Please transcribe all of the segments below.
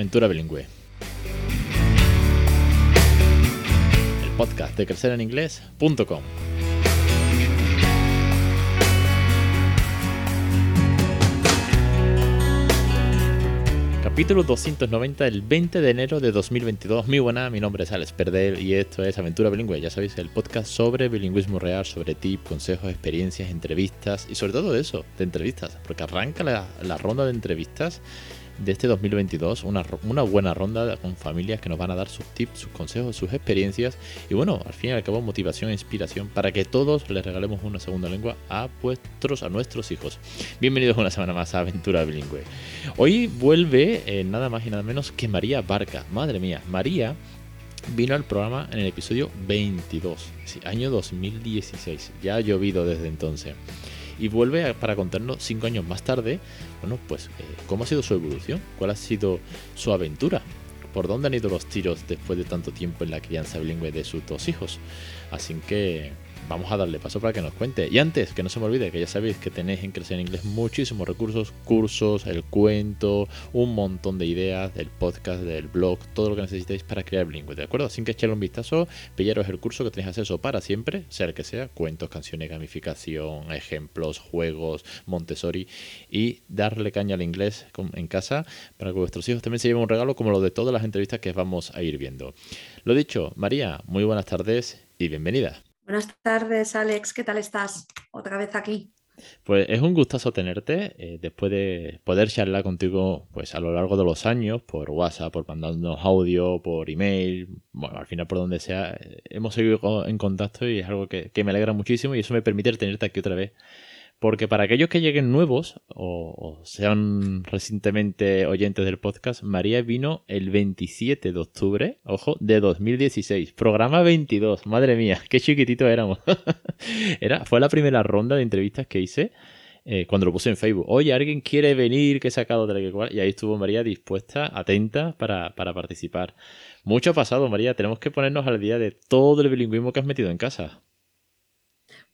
Aventura Bilingüe. El podcast de crecereninglés.com. Capítulo 290, el 20 de enero de 2022. Muy buena, mi nombre es Alex Perdel y esto es Aventura Bilingüe. Ya sabéis, el podcast sobre bilingüismo real, sobre tips, consejos, experiencias, entrevistas y sobre todo eso, de entrevistas. Porque arranca la, la ronda de entrevistas de este 2022, una, una, buena ronda con familias que nos van a dar sus tips, sus consejos, sus experiencias y bueno, al fin y al cabo motivación e inspiración para que todos les regalemos una segunda lengua a vuestros, a nuestros hijos. Bienvenidos una semana más a Aventura Bilingüe. Hoy vuelve eh, nada más y nada menos que María Barca. Madre mía, María vino al programa en el episodio 22, sí, año 2016. Ya ha llovido desde entonces y vuelve para contarnos cinco años más tarde, bueno, pues eh, cómo ha sido su evolución, cuál ha sido su aventura, por dónde han ido los tiros después de tanto tiempo en la crianza bilingüe de sus dos hijos. Así que vamos a darle paso para que nos cuente. Y antes, que no se me olvide, que ya sabéis que tenéis en Crecer en Inglés muchísimos recursos, cursos, el cuento, un montón de ideas del podcast, del blog, todo lo que necesitéis para crear bilingüe, ¿de acuerdo? Así que echarle un vistazo, pillaros el curso que tenéis acceso para siempre, sea el que sea, cuentos, canciones, gamificación, ejemplos, juegos, Montessori, y darle caña al inglés en casa para que vuestros hijos también se lleven un regalo como lo de todas las entrevistas que vamos a ir viendo. Lo dicho, María, muy buenas tardes y bienvenida. Buenas tardes, Alex. ¿Qué tal estás? Otra vez aquí. Pues es un gustazo tenerte eh, después de poder charlar contigo pues a lo largo de los años por WhatsApp, por mandarnos audio, por email, bueno, al final por donde sea, eh, hemos seguido en contacto y es algo que, que me alegra muchísimo y eso me permite tenerte aquí otra vez porque para aquellos que lleguen nuevos o, sean recientemente oyentes del podcast, María vino el 27 de octubre, ojo, de 2016. Programa 22. Madre mía, qué chiquitito éramos. Era, fue la primera ronda de entrevistas que hice eh, cuando lo puse en Facebook. Oye, alguien quiere venir, que he sacado la que cual. Y ahí estuvo María dispuesta, atenta para, para participar. Mucho ha pasado, María. Tenemos que ponernos al día de todo el bilingüismo que has metido en casa.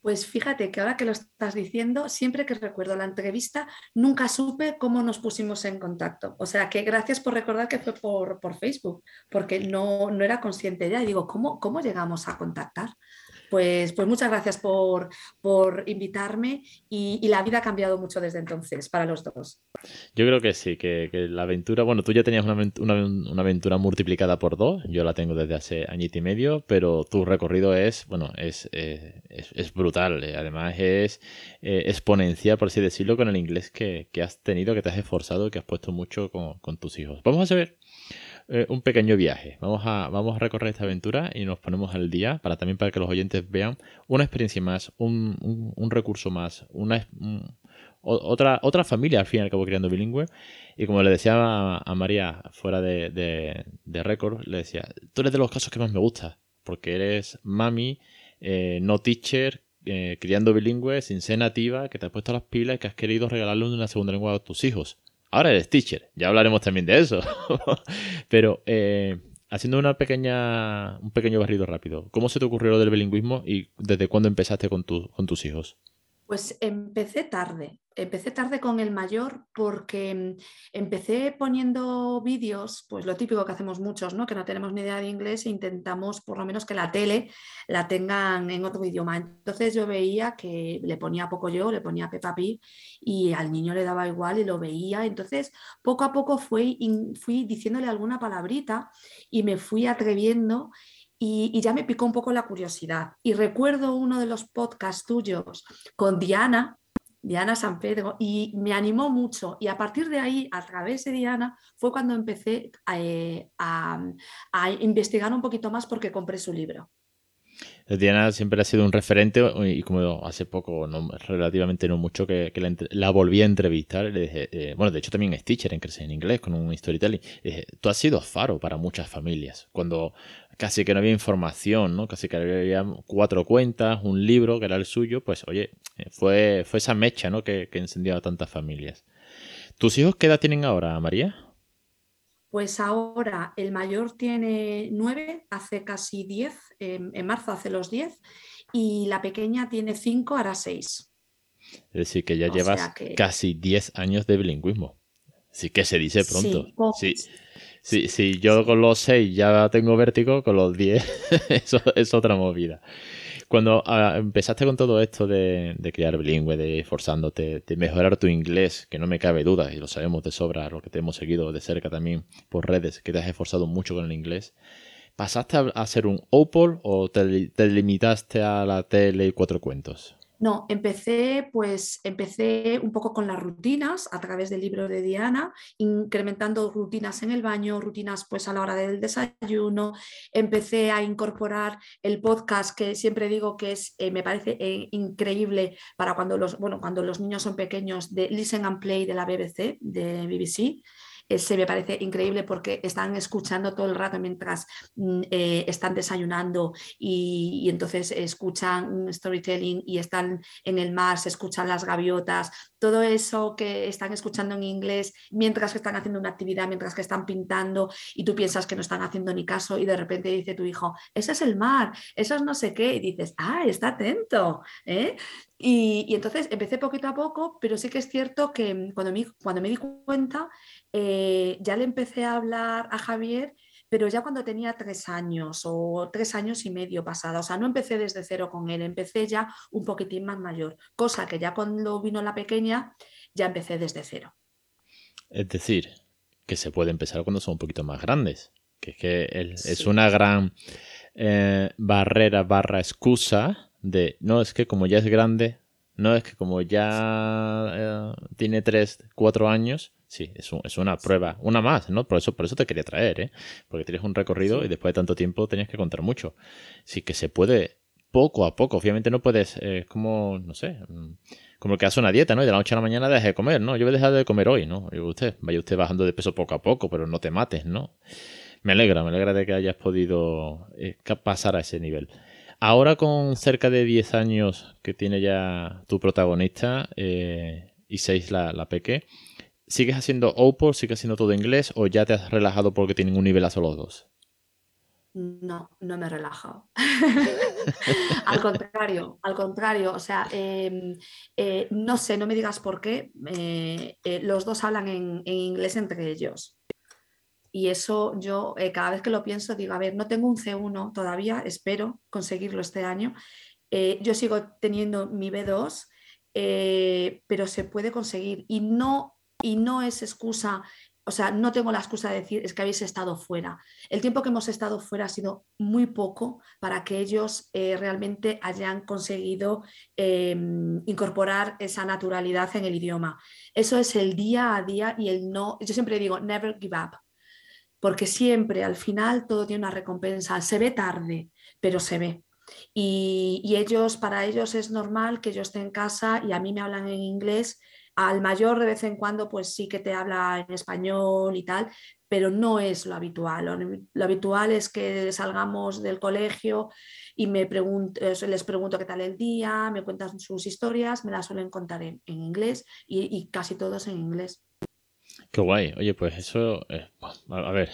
Pues fíjate que ahora que lo estás diciendo, siempre que recuerdo la entrevista, nunca supe cómo nos pusimos en contacto. O sea que gracias por recordar que fue por, por Facebook, porque no, no era consciente ya. Digo, ¿cómo, ¿cómo llegamos a contactar? Pues, pues muchas gracias por, invitarme y, la vida ha cambiado mucho desde entonces para los dos. Yo creo que sí, que, la aventura, bueno, tú ya tenías una, aventura multiplicada por dos, yo la tengo desde hace añito y medio, pero tu recorrido es, bueno, es, eh, es, brutal, eh, además es eh, exponencial, por así decirlo, con el inglés que, has tenido, que te has esforzado, que has puesto mucho con, con tus hijos. Vamos a saber eh, un pequeño viaje. Vamos a, vamos a recorrer esta aventura y nos ponemos al día para también para que los oyentes vean una experiencia más, un, un, recurso más, una, otra, otra familia al fin y al cabo criando bilingüe. Y como le decía a, María fuera de, de, récord, le decía, tú eres de los casos que más me gusta, porque eres mami, eh, no teacher, eh, criando bilingüe, sin ser nativa, que te has puesto las pilas y que has querido regalarle una segunda lengua a tus hijos. Ahora eres teacher, ya hablaremos también de eso. Pero eh, haciendo una pequeña, un pequeño barrido rápido, ¿cómo se te ocurrió lo del bilingüismo y desde cuándo empezaste con, con tus hijos? Pues empecé tarde, empecé tarde con el mayor porque mm, empecé poniendo vídeos, pues lo típico que hacemos muchos, ¿no? que no tenemos ni idea de inglés e intentamos por lo menos que la tele la tengan en otro idioma. Entonces yo veía que le ponía poco yo, le ponía Peppa Pig y al niño le daba igual y lo veía. Entonces poco a poco fui, fui diciéndole alguna palabrita y me fui atreviendo y, ya me picó un poco la curiosidad. Y recuerdo uno de los podcasts tuyos con Diana, Diana San Pedro, y me animó mucho. Y a partir de ahí, a través de Diana, fue cuando empecé a, eh, a investigar un poquito más porque compré su libro. Diana siempre ha sido un referente y como hace poco, relativamente no mucho, que, la, volví a entrevistar, le dije, eh, bueno, de hecho también es teacher en Crecer en Inglés con un storytelling, dije, tú has sido faro para muchas familias, cuando casi que no había información, ¿no? Casi que había cuatro cuentas, un libro que era el suyo, pues oye, eh, fue, fue esa mecha, ¿no? Que, que encendió a tantas familias. ¿Tus hijos qué edad tienen ahora, María? Pues ahora el mayor tiene nueve, hace casi diez, en marzo hace los diez, y la pequeña tiene cinco, hará seis. Es decir, que ya llevas casi diez años de bilingüismo. Sí que se dice pronto. Sí, sí, sí, yo con los 6 ya tengo vértigo, con los 10 eso es otra movida. Cuando ah, empezaste con todo esto de, de criar bilingüe, de esforzándote, de mejorar tu inglés, que no me cabe duda, y lo sabemos de sobra, lo que te hemos seguido de cerca también por redes, que te has esforzado mucho con el inglés, ¿pasaste a, hacer un OPOL o te, te limitaste a la tele y cuatro cuentos? No, empecé pues empecé un poco con las rutinas a través del libro de Diana, incrementando rutinas en el baño, rutinas pues a la hora del desayuno. Empecé a incorporar el podcast que siempre digo que es eh, me parece eh, increíble para cuando los bueno, cuando los niños son pequeños de Listen and Play de la BBC, de BBC se me parece increíble porque están escuchando todo el rato mientras mm, eh, están desayunando y, entonces escuchan un storytelling y están en el mar, se escuchan las gaviotas, todo eso que están escuchando en inglés mientras que están haciendo una actividad, mientras que están pintando y tú piensas que no están haciendo ni caso y de repente dice tu hijo, ese es el mar, eso es no sé qué, y dices, ah, está atento. ¿eh? Y, entonces empecé poquito a poco, pero sí que es cierto que mm, cuando me, cuando me di cuenta, eh, ya le empecé a hablar a Javier, pero ya cuando tenía tres años o tres años y medio pasado. O sea, no empecé desde cero con él, empecé ya un poquitín más mayor, cosa que ya cuando vino la pequeña, ya empecé desde cero. Es decir, que se puede empezar cuando son un poquito más grandes, que es que es una gran eh, barrera barra excusa de, no, es que como ya es grande, no, es que como ya eh, tiene 3, 4 años, sí, es, es, una prueba, una más, ¿no? Por eso, por eso te quería traer, ¿eh? Porque tienes un recorrido y después de tanto tiempo tenías que contar mucho. Sí que se puede poco a poco, obviamente no puedes, es como, no sé, mm, como el que hace una dieta, ¿no? Y de la noche a la mañana deja de comer, ¿no? Yo voy a dejar de comer hoy, ¿no? Y usted, vaya usted bajando de peso poco a poco, pero no te mates, ¿no? Me alegra, me alegra de que hayas podido eh, pasar a ese nivel. Ahora con cerca de 10 años que tiene ya tu protagonista eh, y 6 la, la peque, ¿sigues haciendo OPOR, sigues haciendo todo inglés o ya te has relajado porque tienen un nivel a solo dos? No, no me he relajado. al contrario, al contrario, o sea, em, eh, no sé, no me digas por qué, eh, los dos hablan en, inglés entre ellos. Y eso yo eh, cada vez que lo pienso digo, a ver, no tengo un C1 todavía, espero conseguirlo este año. Eh, yo sigo teniendo mi B2, eh, pero se puede conseguir y no, y no es excusa, o sea, no tengo la excusa de decir es que habéis estado fuera. El tiempo que hemos estado fuera ha sido muy poco para que ellos realmente hayan conseguido incorporar esa naturalidad en el idioma. Eso es el día a día y el no, yo siempre digo, never give up porque siempre al final todo tiene una recompensa. Se ve tarde, pero se ve. Y, ellos, para ellos es normal que yo esté en casa y a mí me hablan en inglés. Al mayor de vez en cuando, pues sí que te habla en español y tal, pero no es lo habitual. Lo, habitual es que salgamos del colegio y me pregunto, les pregunto qué tal el día, me cuentan sus historias, me las suelen contar en, inglés y casi todos en inglés. Qué guay. Oye, pues eso, eh, a ver,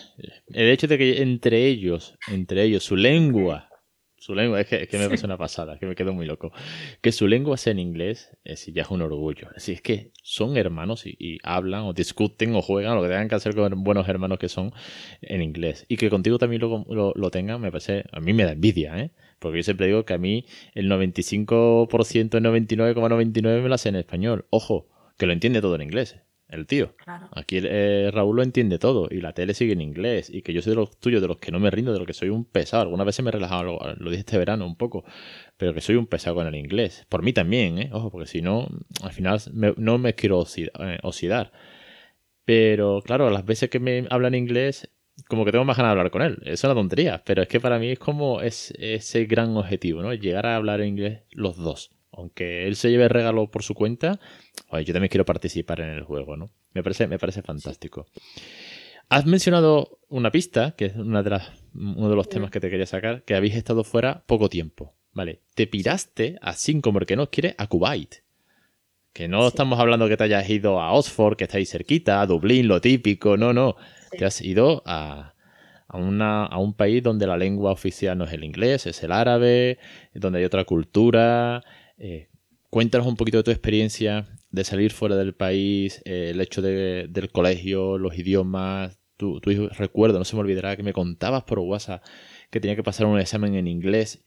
el hecho de que entre ellos, entre ellos, su lengua, su lengua, es que, me parece una pasada, que me quedo muy loco, que su lengua sea en inglés, es, ya es un orgullo. Es es que son hermanos y, hablan o discuten o juegan, lo que tengan que hacer con buenos hermanos que son en inglés. Y que contigo también lo, lo, tengan, me parece, a mí me da envidia, ¿eh? Porque yo siempre digo que a mí el 95%, el 99,99 me lo hace en español. Ojo, que lo entiende todo en inglés el tío. Aquí eh, Raúl lo entiende todo y la tele sigue en inglés y que yo soy de los tuyos, de los que no me rindo, de los que soy un pesado. Algunas veces me he relajado, lo, dije este verano un poco, pero que soy un pesado con el inglés. Por mí también, ¿eh? Ojo, porque si no, al final no me quiero eh, oxidar. Pero claro, las veces que me hablan inglés, como que tengo más ganas de hablar con él. Es una tontería, pero es que para mí es como es, ese gran objetivo, ¿no? Llegar a hablar inglés los dos aunque él se lleve el regalo por su cuenta, yo también quiero participar en el juego, ¿no? Me parece, me parece fantástico. Has mencionado una pista, que es una de las, uno de los temas que te quería sacar, que habéis estado fuera poco tiempo. Vale, te piraste, así como el que nos quiere, a Kuwait. Que no estamos hablando que te hayas ido a Oxford, que estáis cerquita, a Dublín, lo típico, no, no. Te has ido a, a, una, a un país donde la lengua oficial no es el inglés, es el árabe, donde hay otra cultura, eh, cuéntanos un poquito de tu experiencia de salir fuera del país, eh, el hecho de, del colegio, los idiomas, tu, tu hijo, recuerdo, no se me olvidará que me contabas por WhatsApp que tenía que pasar un examen en inglés.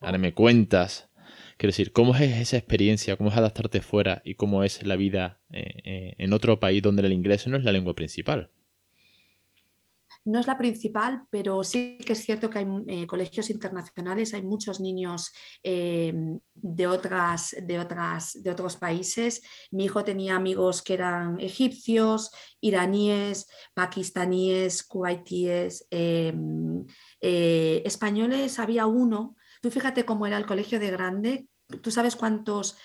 Ahora me cuentas. Quiero decir, ¿cómo es esa experiencia? ¿Cómo es adaptarte fuera? ¿Y cómo es la vida eh, eh, en otro país donde el inglés no es la lengua principal? No es la principal, pero sí que es cierto que hay eh, colegios internacionales, hay muchos niños eh, de, otras, de, otras, de otros países. Mi hijo tenía amigos que eran egipcios, iraníes, pakistaníes, kuwaitíes, eh, españoles. Había uno. Tú fíjate cómo era el colegio de grande. ¿Tú sabes cuántos,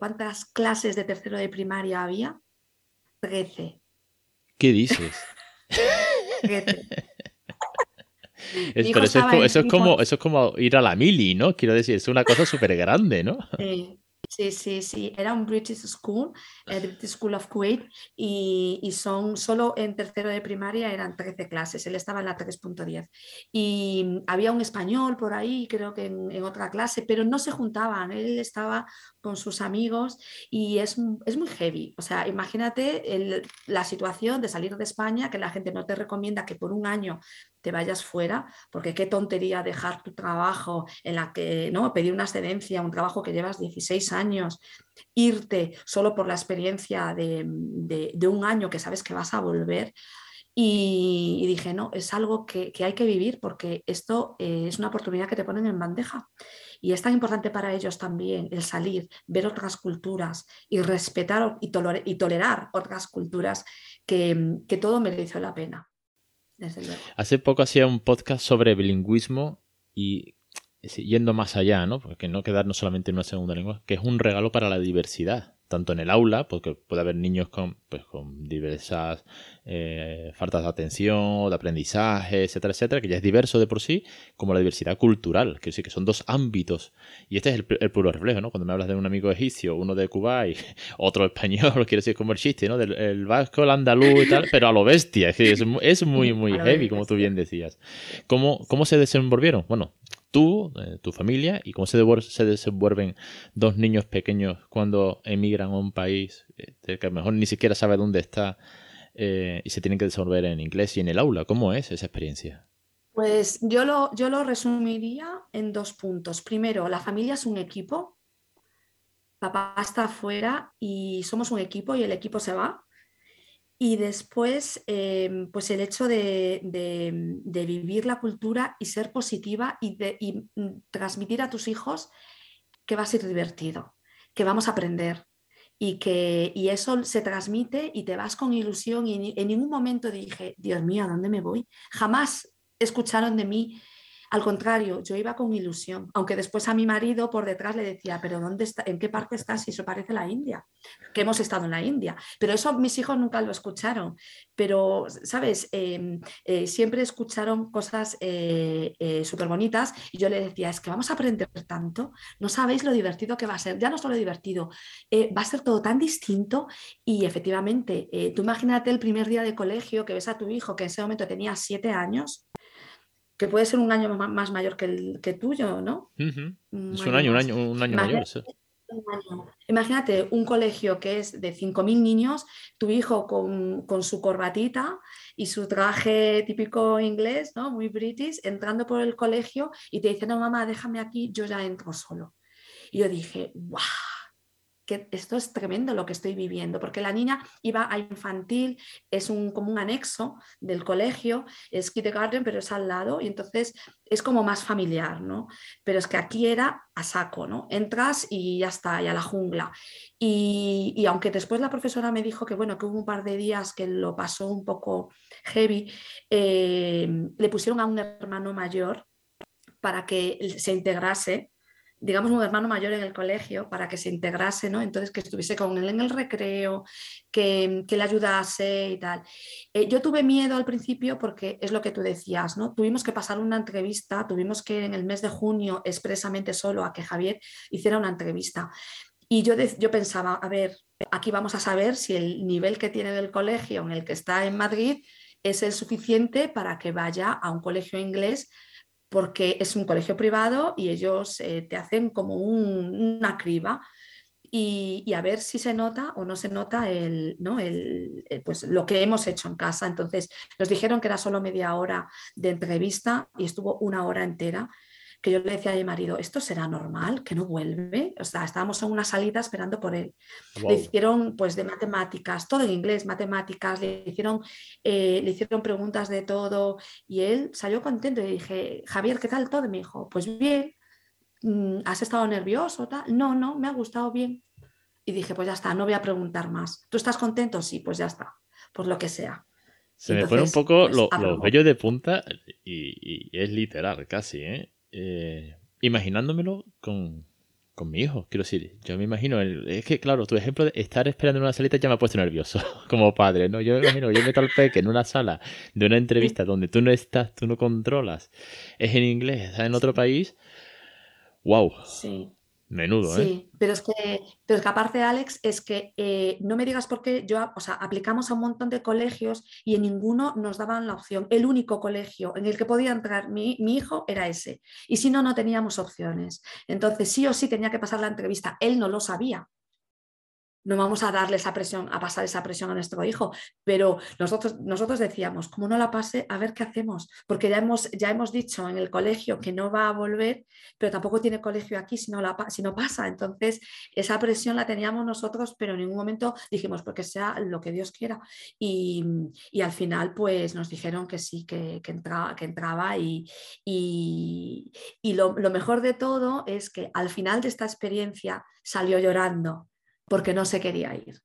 cuántas clases de tercero de primaria había? Trece. ¿Qué dices? pero eso es, como, eso es como ir a la mili, ¿no? Quiero decir, es una cosa súper grande, ¿no? Sí, sí, sí, era un British School, el British School of Kuwait, y, y, son solo en tercero de primaria eran 13 clases, él estaba en la 3.10. Y había un español por ahí, creo que en, otra clase, pero no se juntaban, él estaba con sus amigos y es, es muy heavy. O sea, imagínate la situación de salir de España, que la gente no te recomienda que por un año te vayas fuera, porque qué tontería dejar tu trabajo en la que, ¿no? Pedir una excedencia, un trabajo que llevas 16 años, irte solo por la experiencia de, un año que sabes que vas a volver. Y, dije, no, es algo que, hay que vivir porque esto eh, es una oportunidad que te ponen en bandeja. Y es tan importante para ellos también el salir, ver otras culturas y respetar y, tolerar otras culturas que, que todo mereció la pena. Hace poco hacía un podcast sobre bilingüismo y yendo más allá, ¿no? Porque no quedarnos solamente en una segunda lengua, que es un regalo para la diversidad tanto en el aula, porque puede haber niños con, pues, con diversas eh, faltas de atención de aprendizaje, etcétera, etcétera, que ya es diverso de por sí, como la diversidad cultural, que sí que son dos ámbitos. Y este es el, puro reflejo, ¿no? Cuando me hablas de un amigo egipcio, uno de Cuba y otro español, quiero decir como el chiste, ¿no? Del el vasco, el andaluz y tal, pero a lo bestia, es, es muy, muy heavy, como tú bien decías. ¿Cómo, cómo se desenvolvieron? Bueno, tú, eh, tu familia, y cómo se, se desenvuelven dos niños pequeños cuando emigran a un país eh, que a lo mejor ni siquiera sabe dónde está eh, y se tienen que desenvolver en inglés y en el aula. ¿Cómo es esa experiencia? Pues yo lo, yo lo resumiría en dos puntos. Primero, la familia es un equipo. Papá está afuera y somos un equipo y el equipo se va. Y después, em, pues el hecho de, vivir la cultura y ser positiva y, de, mm, transmitir a tus hijos que va a ser divertido, que vamos a aprender y que y eso se transmite y te vas con ilusión y en ningún momento dije, Dios mío, ¿a dónde me voy? Jamás escucharon de mí al contrario, yo iba con ilusión, aunque después a mi marido por detrás le decía, pero ¿dónde está, ¿en qué parte estás? Si eso parece la India, que hemos estado en la India. Pero eso mis hijos nunca lo escucharon. Pero, ¿sabes? Em, eh, siempre escucharon cosas eh, eh, súper bonitas y yo le decía, es que vamos a aprender tanto, no sabéis lo divertido que va a ser, ya no solo divertido, va a ser todo tan distinto y efectivamente, tú imagínate el primer día de colegio que ves a tu hijo que en ese momento tenía siete años que puede ser un año más mayor que el que tuyo, ¿no? Es un año, un año, un año mayor. Imagínate un colegio que es de 5.000 niños, tu hijo con, con, su corbatita y su traje típico inglés, ¿no? muy british, entrando por el colegio y te dice, no, mamá, déjame aquí, yo ya entro solo. Y yo dije, ¡guau! Que esto es tremendo lo que estoy viviendo, porque la niña iba a infantil, es un, como un anexo del colegio, es kindergarten, pero es al lado, y entonces es como más familiar, ¿no? Pero es que aquí era a saco, ¿no? Entras y ya está, y a la jungla. Y, aunque después la profesora me dijo que, bueno, que hubo un par de días que lo pasó un poco heavy, eh, le pusieron a un hermano mayor para que se integrase digamos, un hermano mayor en el colegio para que se integrase, ¿no? Entonces, que estuviese con él en el recreo, que, le ayudase y tal. Eh, yo tuve miedo al principio porque es lo que tú decías, ¿no? Tuvimos que pasar una entrevista, tuvimos que en el mes de junio expresamente solo a que Javier hiciera una entrevista. Y yo, yo pensaba, a ver, aquí vamos a saber si el nivel que tiene del colegio en el que está en Madrid es el suficiente para que vaya a un colegio inglés porque es un colegio privado y ellos eh, te hacen como una criba. y, a ver si se nota o no se nota el, ¿no? el, pues, lo que hemos hecho en casa. Entonces nos dijeron que era solo media hora de entrevista y estuvo una hora entera que yo le decía a mi marido, ¿esto será normal? ¿Que no vuelve? O sea, estábamos en una salida esperando por él. Le hicieron pues de matemáticas, todo en inglés, matemáticas, le hicieron, eh, le hicieron preguntas de todo y él salió contento y dije, Javier, ¿qué tal todo? Y me dijo, pues bien, mm, ¿has estado nervioso? Tal? No, no, me ha gustado bien. Y dije, pues ya está, no voy a preguntar más. ¿Tú estás contento? Sí, pues ya está, por lo que sea. Se me pone un poco pues, los vellos de punta y, y, es literal casi, ¿eh? Eh, imaginándomelo con, mi hijo, quiero decir, yo me imagino, es que claro, tu ejemplo de estar esperando en una salita ya me ha puesto nervioso como padre, ¿no? Yo me imagino, yo meto al peque en una sala de una entrevista donde tú no estás, tú no controlas, es en inglés, está en otro país, wow. Sí. Menudo, ¿eh? Sí, pero es que, pero es que aparte, Alex, es que eh, no me digas por qué yo, o sea, aplicamos a un montón de colegios y en ninguno nos daban la opción. El único colegio en el que podía entrar mi, mi hijo era ese. Y si no, no teníamos opciones. Entonces, sí o sí tenía que pasar la entrevista. Él no lo sabía no vamos a darle esa presión, a pasar esa presión a nuestro hijo, pero nosotros, nosotros decíamos, como no la pase, a ver qué hacemos, porque ya hemos, ya hemos dicho en el colegio que no va a volver, pero tampoco tiene colegio aquí si no, la, si no pasa. Entonces, esa presión la teníamos nosotros, pero en ningún momento dijimos, porque sea lo que Dios quiera. Y, al final, pues nos dijeron que sí, que, entraba, que entraba y, y, lo mejor de todo es que al final de esta experiencia salió llorando porque no se quería ir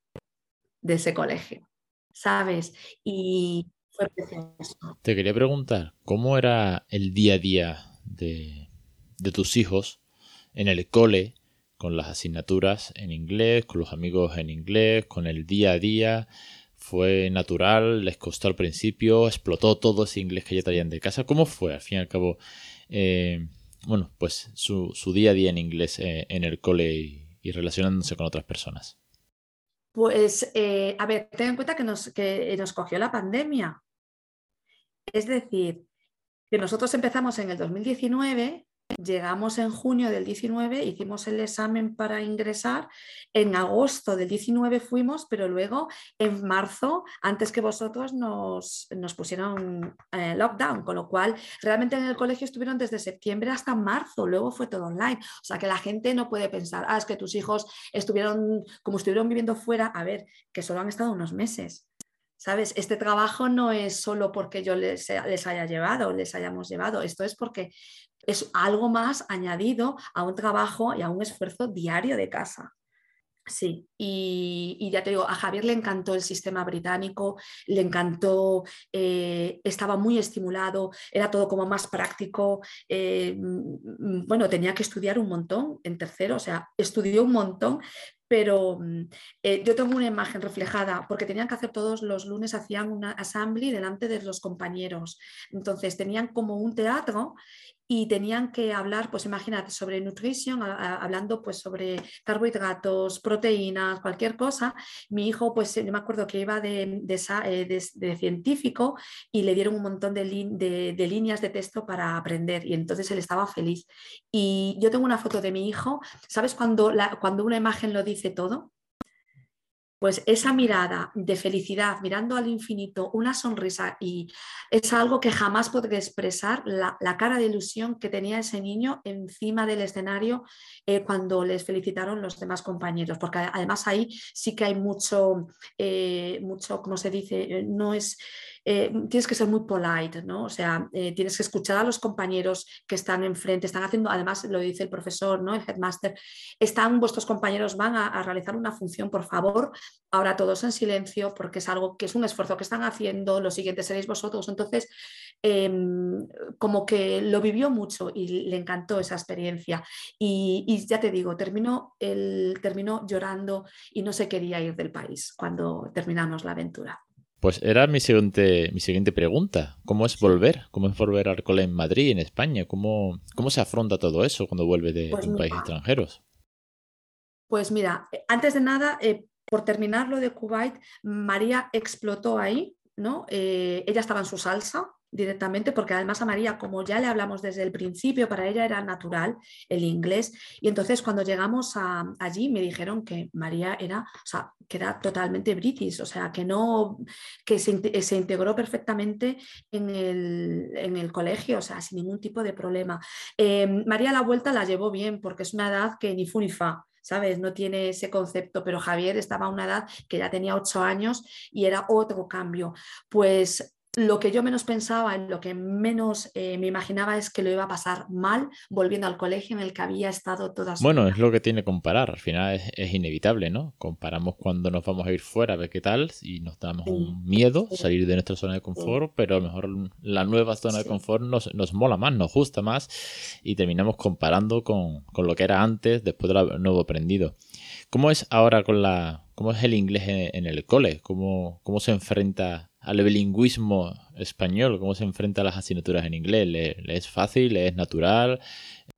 de ese colegio, ¿sabes? Y fue precioso. Te quería preguntar, ¿cómo era el día a día de, tus hijos en el cole, con las asignaturas en inglés, con los amigos en inglés, con el día a día? ¿Fue natural? ¿Les costó al principio? ¿Explotó todo ese inglés que ya traían de casa? ¿Cómo fue, al fin y al cabo, eh, bueno, pues su, día a día en inglés eh, en el cole y relacionándose con otras personas? Pues, eh, a ver, ten en cuenta que nos, que nos cogió la pandemia. Es decir, que nosotros empezamos en el 2019 Llegamos en junio del 19, hicimos el examen para ingresar, en agosto del 19 fuimos, pero luego en marzo, antes que vosotros, nos, nos pusieron eh, lockdown, con lo cual realmente en el colegio estuvieron desde septiembre hasta marzo, luego fue todo online. O sea que la gente no puede pensar, ah, es que tus hijos estuvieron, como estuvieron viviendo fuera, a ver, que solo han estado unos meses. ¿Sabes? Este trabajo no es solo porque yo les, les, haya llevado, les hayamos llevado, esto es porque es algo más añadido a un trabajo y a un esfuerzo diario de casa. Sí, y, ya te digo, a Javier le encantó el sistema británico, le encantó, eh, estaba muy estimulado, era todo como más práctico. Eh, mm, bueno, tenía que estudiar un montón en tercero, o sea, estudió un montón, pero mm, eh, yo tengo una imagen reflejada, porque tenían que hacer todos los lunes, hacían una assembly delante de los compañeros. Entonces tenían como un teatro y tenían que hablar, pues imagínate, sobre nutrición, hablando pues sobre carbohidratos, proteínas, cualquier cosa. Mi hijo, pues yo me acuerdo que iba de, eh, científico y le dieron un montón de, de, líneas de texto para aprender y entonces él estaba feliz. Y yo tengo una foto de mi hijo, ¿sabes cuando, cuando una imagen lo dice todo? Pues esa mirada de felicidad, mirando al infinito, una sonrisa, y es algo que jamás podré expresar, la, cara de ilusión que tenía ese niño encima del escenario eh, cuando les felicitaron los demás compañeros, porque además ahí sí que hay mucho, eh, mucho, como se dice, no es eh, tienes que ser muy polite, ¿no? O sea, eh, tienes que escuchar a los compañeros que están enfrente, están haciendo, además lo dice el profesor, ¿no? El headmaster, están vuestros compañeros, van a, realizar una función, por favor, ahora todos en silencio, porque es algo que es un esfuerzo que están haciendo, lo siguiente seréis vosotros. Entonces, em, como que lo vivió mucho y le encantó esa experiencia. Y, ya te digo, terminó, el, terminó llorando y no se quería ir del país cuando terminamos la aventura. Pues era mi siguiente, mi siguiente pregunta. ¿Cómo es volver? ¿Cómo es volver al cole en Madrid, en España? ¿Cómo, cómo se afronta todo eso cuando vuelve de, pues un país extranjero? Pues mira, antes de nada, eh, por terminar lo de Kuwait, María explotó ahí, ¿no? Eh, ella estaba en su salsa, directamente, porque además a María, como ya le hablamos desde el principio, para ella era natural el inglés. Y entonces cuando llegamos allí me dijeron que María era, o sea, que era totalmente british, o sea, que no, que se, integró perfectamente en el, en el, colegio, o sea, sin ningún tipo de problema. Eh, María la vuelta la llevó bien, porque es una edad que ni fu ni fa. ¿sabes? No tiene ese concepto, pero Javier estaba a una edad que ya tenía ocho años y era otro cambio. Pues lo que yo menos pensaba, lo que menos eh, me imaginaba es que lo iba a pasar mal volviendo al colegio en el que había estado toda su Bueno, es lo que tiene comparar, al final es, inevitable, ¿no? Comparamos cuando nos vamos a ir fuera a ver qué tal y nos damos un miedo salir de nuestra zona de confort, pero a lo mejor la nueva zona de confort nos, nos, mola más, nos gusta más y terminamos comparando con, con lo que era antes después de lo nuevo aprendido. ¿Cómo es ahora con la... ¿Cómo es el inglés en, el cole? ¿Cómo, ¿Cómo se enfrenta al bilingüismo español? ¿Cómo se enfrenta a las asignaturas en inglés? ¿Le, es fácil? ¿Le es natural?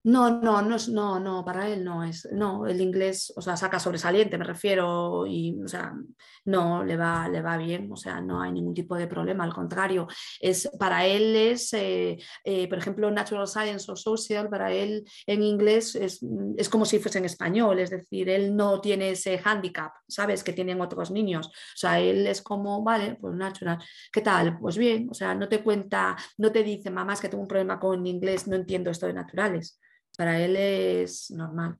No, no, no, no, no, para él no es, no, el inglés, o sea, saca sobresaliente, me refiero, y, o sea, no, le va, le va bien, o sea, no hay ningún tipo de problema, al contrario, es, para él es, eh, eh, por ejemplo, Natural Science o Social, para él en inglés es, es, como si fuese en español, es decir, él no tiene ese handicap, ¿sabes?, que tienen otros niños, o sea, él es como, vale, pues natural, ¿qué tal? Pues bien, o sea, no te cuenta, no te dice, mamá, es que tengo un problema con inglés, no entiendo esto de naturales para él es normal.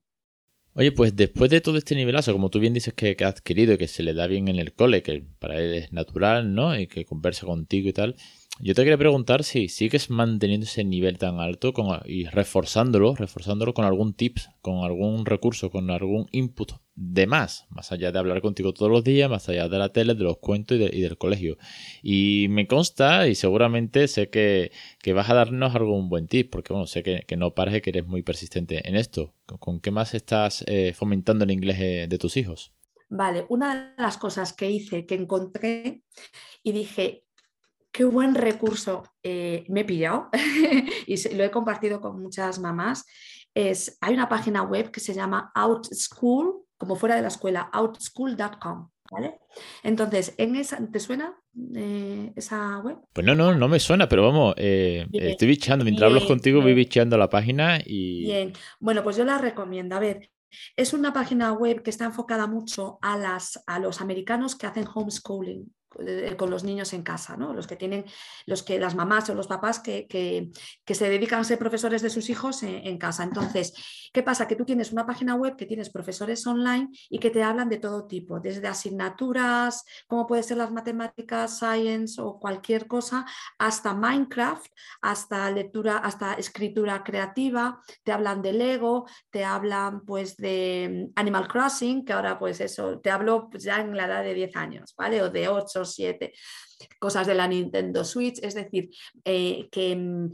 Oye, pues después de todo este nivelazo, como tú bien dices que, ha adquirido y que se le da bien en el cole, que para él es natural, ¿no? Y que conversa contigo y tal, yo te quería preguntar si sigues manteniendo ese nivel tan alto y reforzándolo, reforzándolo con algún tips, con algún recurso, con algún input de más, más allá de hablar contigo todos los días, más allá de la tele, de los cuentos y, del colegio. Y me consta y seguramente sé que, vas a darnos algún buen tip, porque bueno, sé que, no parece que eres muy persistente en esto. ¿Con, qué más estás eh, fomentando el inglés eh, de tus hijos? Vale, una de las cosas que hice, que encontré y dije, qué buen recurso eh, me he pillado y lo he compartido con muchas mamás. Es, hay una página web que se llama Outschool, como fuera de la escuela, outschool.com. ¿Vale? Entonces, en esa, ¿te suena eh, esa web? Pues no, no, no me suena, pero vamos, eh, estoy bicheando, mientras hablo contigo voy bicheando la página y... Bien, bueno, pues yo la recomiendo. A ver, es una página web que está enfocada mucho a, las, a los americanos que hacen homeschooling, con los niños en casa, ¿no? los que tienen, los que las mamás o los papás que, se dedican a ser profesores de sus hijos en, casa. Entonces, ¿qué pasa? Que tú tienes una página web que tienes profesores online y que te hablan de todo tipo, desde asignaturas, como puede ser las matemáticas, science o cualquier cosa, hasta Minecraft, hasta lectura, hasta escritura creativa, te hablan de Lego, te hablan pues de Animal Crossing, que ahora pues eso, te hablo pues, ya en la edad de 10 años, ¿vale? O de 8 siete cosas de la Nintendo Switch, es decir, eh, que mm,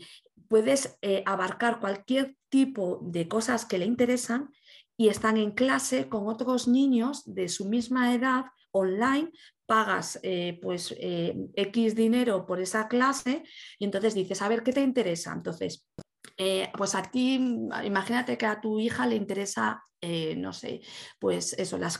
puedes eh, abarcar cualquier tipo de cosas que le interesan y están en clase con otros niños de su misma edad online, pagas eh, pues X dinero por esa clase y entonces dices, a ver, ¿qué te interesa? Entonces, pues a ti, imagínate que a tu hija le interesa eh, no sé, pues eso, la,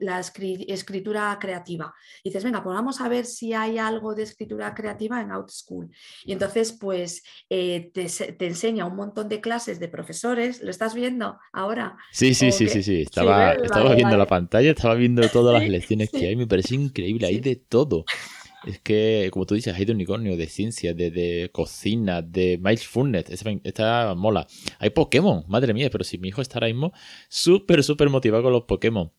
la escritura creativa. dices, venga, pues vamos a ver si hay algo de escritura creativa en OutSchool. Y entonces, pues eh, te, enseña un montón de clases de profesores. ¿Lo estás viendo ahora? Sí, sí, sí, sí, sí. Estaba, estaba viendo la pantalla, estaba viendo todas las lecciones que hay. Me parece increíble, hay de todo. Es que, como tú dices, hay de unicornio, de ciencia, de, cocina, de mindfulness. Esta, esta mola. Hay Pokémon, madre mía, pero si mi hijo está ahora mismo súper, súper motivado con los Pokémon.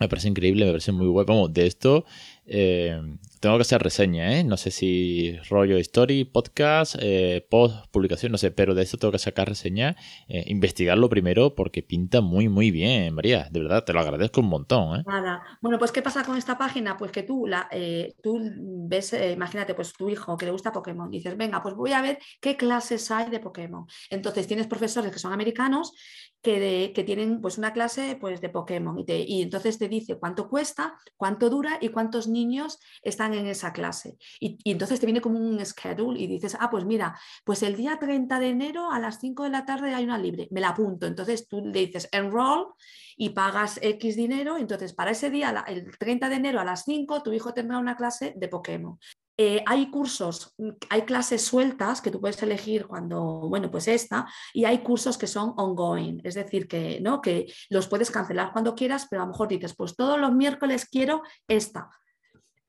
Me parece increíble, me parece muy guapo. Vamos, de esto eh, tengo que hacer reseña, ¿eh? No sé si rollo story, podcast, eh, post, publicación, no sé, pero de esto tengo que sacar reseña, eh, investigarlo primero porque pinta muy, muy bien, María. De verdad, te lo agradezco un montón, ¿eh? Nada. Bueno, pues ¿qué pasa con esta página? Pues que tú, la, tú ves, imagínate, pues tu hijo que le gusta Pokémon, dices, venga, pues voy a ver qué clases hay de Pokémon. Entonces tienes profesores que son americanos que, que tienen pues una clase pues, de Pokémon y, te, y entonces te dice cuánto cuesta, cuánto dura y cuántos niños están en esa clase. Y, entonces te viene como un schedule y dices, ah, pues mira, pues el día 30 de enero a las 5 de la tarde hay una libre, me la apunto. Entonces tú le dices enroll y pagas X dinero. Entonces para ese día, el 30 de enero a las 5, tu hijo tendrá una clase de Pokémon. Eh, hay cursos, hay clases sueltas que tú puedes elegir cuando, bueno, pues esta, y hay cursos que son ongoing, es decir, que, ¿no? que los puedes cancelar cuando quieras, pero a lo mejor dices, pues todos los miércoles quiero esta,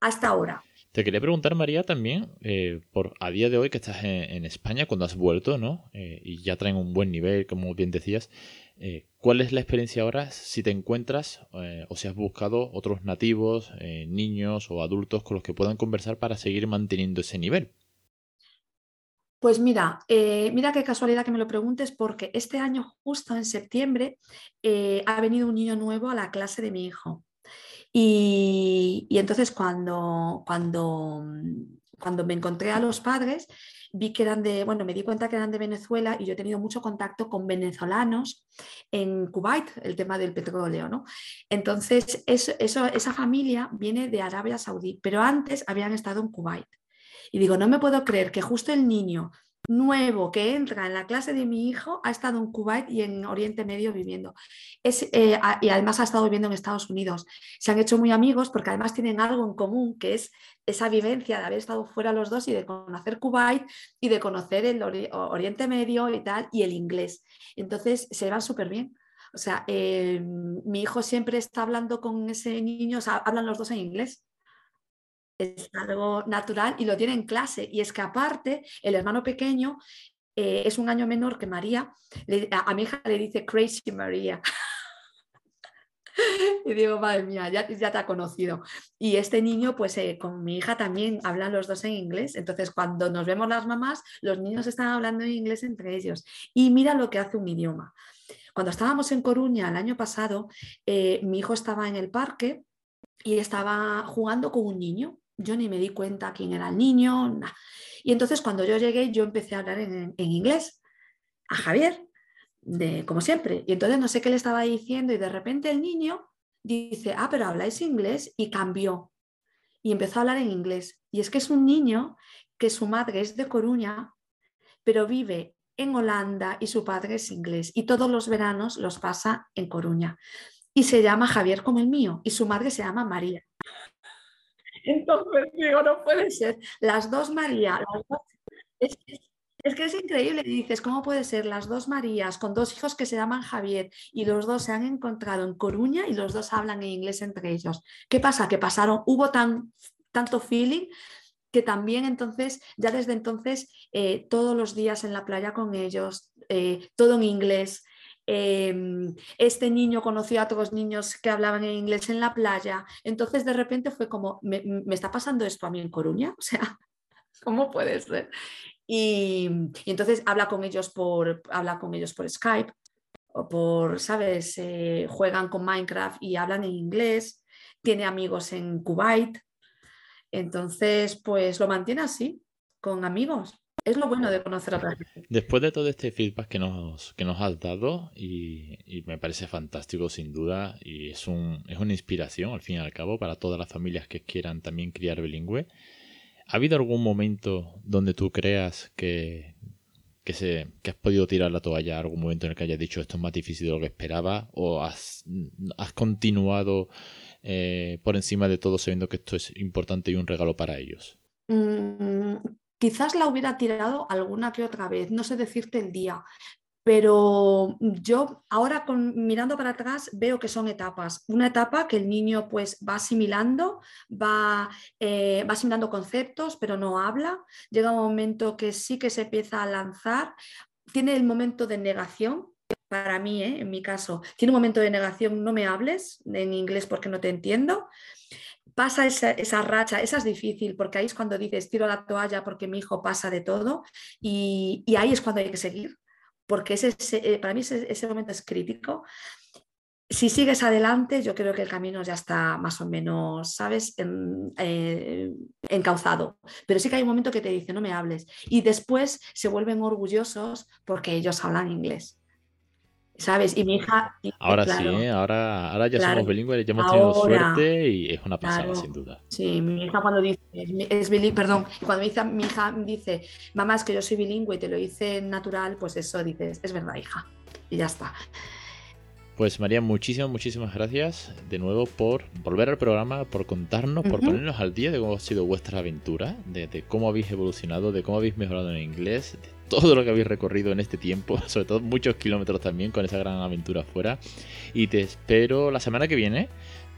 hasta ahora. Te quería preguntar, María, también, eh, por a día de hoy que estás en, España, cuando has vuelto, ¿no? Eh, y ya traen un buen nivel, como bien decías, eh, ¿cuál es la experiencia ahora si te encuentras o si has buscado otros nativos, niños o adultos con los que puedan conversar para seguir manteniendo ese nivel? Pues mira, mira qué casualidad que me lo preguntes, porque este año, justo en septiembre, ha venido un niño nuevo a la clase de mi hijo. Y, entonces cuando, cuando, cuando me encontré a los padres, vi que eran de, bueno, me di cuenta que eran de Venezuela y yo he tenido mucho contacto con venezolanos en Kuwait, el tema del petróleo, ¿no? Entonces, eso, esa familia viene de Arabia Saudí, pero antes habían estado en Kuwait. Y digo, no me puedo creer que justo el niño nuevo que entra en la clase de mi hijo ha estado en Kuwait y en Oriente Medio viviendo. Eh, y además ha estado viviendo en Estados Unidos. Se han hecho muy amigos porque además tienen algo en común, que es esa vivencia de haber estado fuera los dos y de conocer Kuwait y de conocer el Oriente Medio y tal, y el inglés. Entonces se van súper bien. O sea, eh, mi hijo siempre está hablando con ese niño, o sea, hablan los dos en inglés es algo natural y lo tiene en clase. Y es que aparte, el hermano pequeño eh, es un año menor que María. a, mi hija le dice Crazy María. y digo, madre mía, ya, ya, te ha conocido. Y este niño, pues eh, con mi hija también hablan los dos en inglés. Entonces, cuando nos vemos las mamás, los niños están hablando en inglés entre ellos. Y mira lo que hace un idioma. Cuando estábamos en Coruña el año pasado, eh, mi hijo estaba en el parque y estaba jugando con un niño yo ni me di cuenta quién era el niño. Y entonces cuando yo llegué, yo empecé a hablar en, inglés a Javier, de, como siempre. Y entonces no sé qué le estaba diciendo y de repente el niño dice, ah, pero habláis inglés y cambió. Y empezó a hablar en inglés. Y es que es un niño que su madre es de Coruña, pero vive en Holanda y su padre es inglés. Y todos los veranos los pasa en Coruña. Y se llama Javier como el mío y su madre se llama María. Entonces digo, no puede ser. Las dos María, Es, que es increíble. Dices, ¿cómo puede ser las dos Marías con dos hijos que se llaman Javier y los dos se han encontrado en Coruña y los dos hablan en inglés entre ellos? ¿Qué pasa? Que pasaron, hubo tan, tanto feeling que también entonces, ya desde entonces, eh, todos los días en la playa con ellos, eh, todo en inglés, Em, este niño conoció a otros niños que hablaban en inglés en la playa, entonces de repente fue como, ¿me, está pasando esto a mí en Coruña? O sea, ¿cómo puede ser? Y, entonces habla con ellos por, habla con ellos por Skype o por, ¿sabes? Eh, juegan con Minecraft y hablan en inglés, tiene amigos en Kuwait, entonces pues lo mantiene así, con amigos. Es lo bueno de conocer a otra gente. Después de todo este feedback que nos, que nos has dado, y, me parece fantástico sin duda, y es, un, es una inspiración al fin y al cabo para todas las familias que quieran también criar bilingüe, ¿ha habido algún momento donde tú creas que, que, se, que has podido tirar la toalla, algún momento en el que hayas dicho esto es más difícil de lo que esperaba, o has, has continuado eh, por encima de todo sabiendo que esto es importante y un regalo para ellos? Quizás la hubiera tirado alguna que otra vez, no sé decirte el día, pero yo ahora mirando para atrás veo que son etapas. Una etapa que el niño pues va asimilando, va, eh, va asimilando conceptos, pero no habla. Llega un momento que sí que se empieza a lanzar. Tiene el momento de negación, para mí, ¿eh? en mi caso, tiene un momento de negación, no me hables en inglés porque no te entiendo pasa esa, racha, esa es difícil, porque ahí es cuando dices, tiro la toalla porque mi hijo pasa de todo, y, ahí es cuando hay que seguir, porque ese, eh, para mí ese, momento es crítico. Si sigues adelante, yo creo que el camino ya está más o menos, ¿sabes?, eh, encauzado. Pero sí que hay un momento que te dice, no me hables. Y después se vuelven orgullosos porque ellos hablan inglés. ¿Sabes? Y mi hija... ahora sí, ¿eh? ahora, ahora ya somos bilingües, ya hemos tenido suerte y es una pasada, sin duda. Sí, mi hija cuando dice, es bilingüe, perdón, cuando mi hija, mi hija dice, mamá, es que yo soy bilingüe y te lo hice natural, pues eso dices, es verdad, hija, y ya está. Pues María, muchísimas, muchísimas gracias de nuevo por volver al programa, por contarnos, por ponernos al día de cómo ha sido vuestra aventura, de, cómo habéis evolucionado, de cómo habéis mejorado en inglés, de todo lo que habéis recorrido en este tiempo, sobre todo muchos kilómetros también con esa gran aventura afuera. Y te espero la semana que viene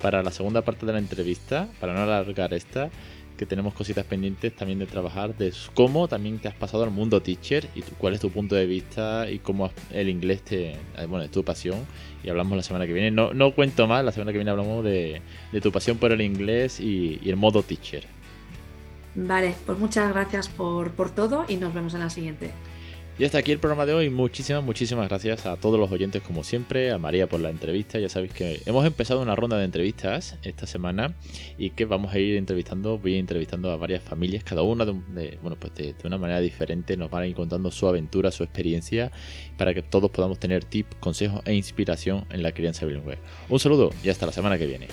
para la segunda parte de la entrevista, para no alargar esta que tenemos cositas pendientes también de trabajar, de cómo también te has pasado al mundo teacher y cuál es tu punto de vista y cómo el inglés te, eh, bueno, es tu pasión. Y hablamos la semana que viene. No, no cuento más, la semana que viene hablamos de, tu pasión por el inglés y, y, el modo teacher. Vale, pues muchas gracias por, por todo y nos vemos en la siguiente. Y hasta aquí el programa de hoy. Muchísimas, muchísimas gracias a todos los oyentes como siempre, a María por la entrevista. Ya sabéis que hemos empezado una ronda de entrevistas esta semana y que vamos a ir entrevistando, voy entrevistando a varias familias, cada una de, bueno, pues de, una manera diferente. Nos van a ir contando su aventura, su experiencia, para que todos podamos tener tips, consejos e inspiración en la crianza bilingüe. Un saludo y hasta la semana que viene.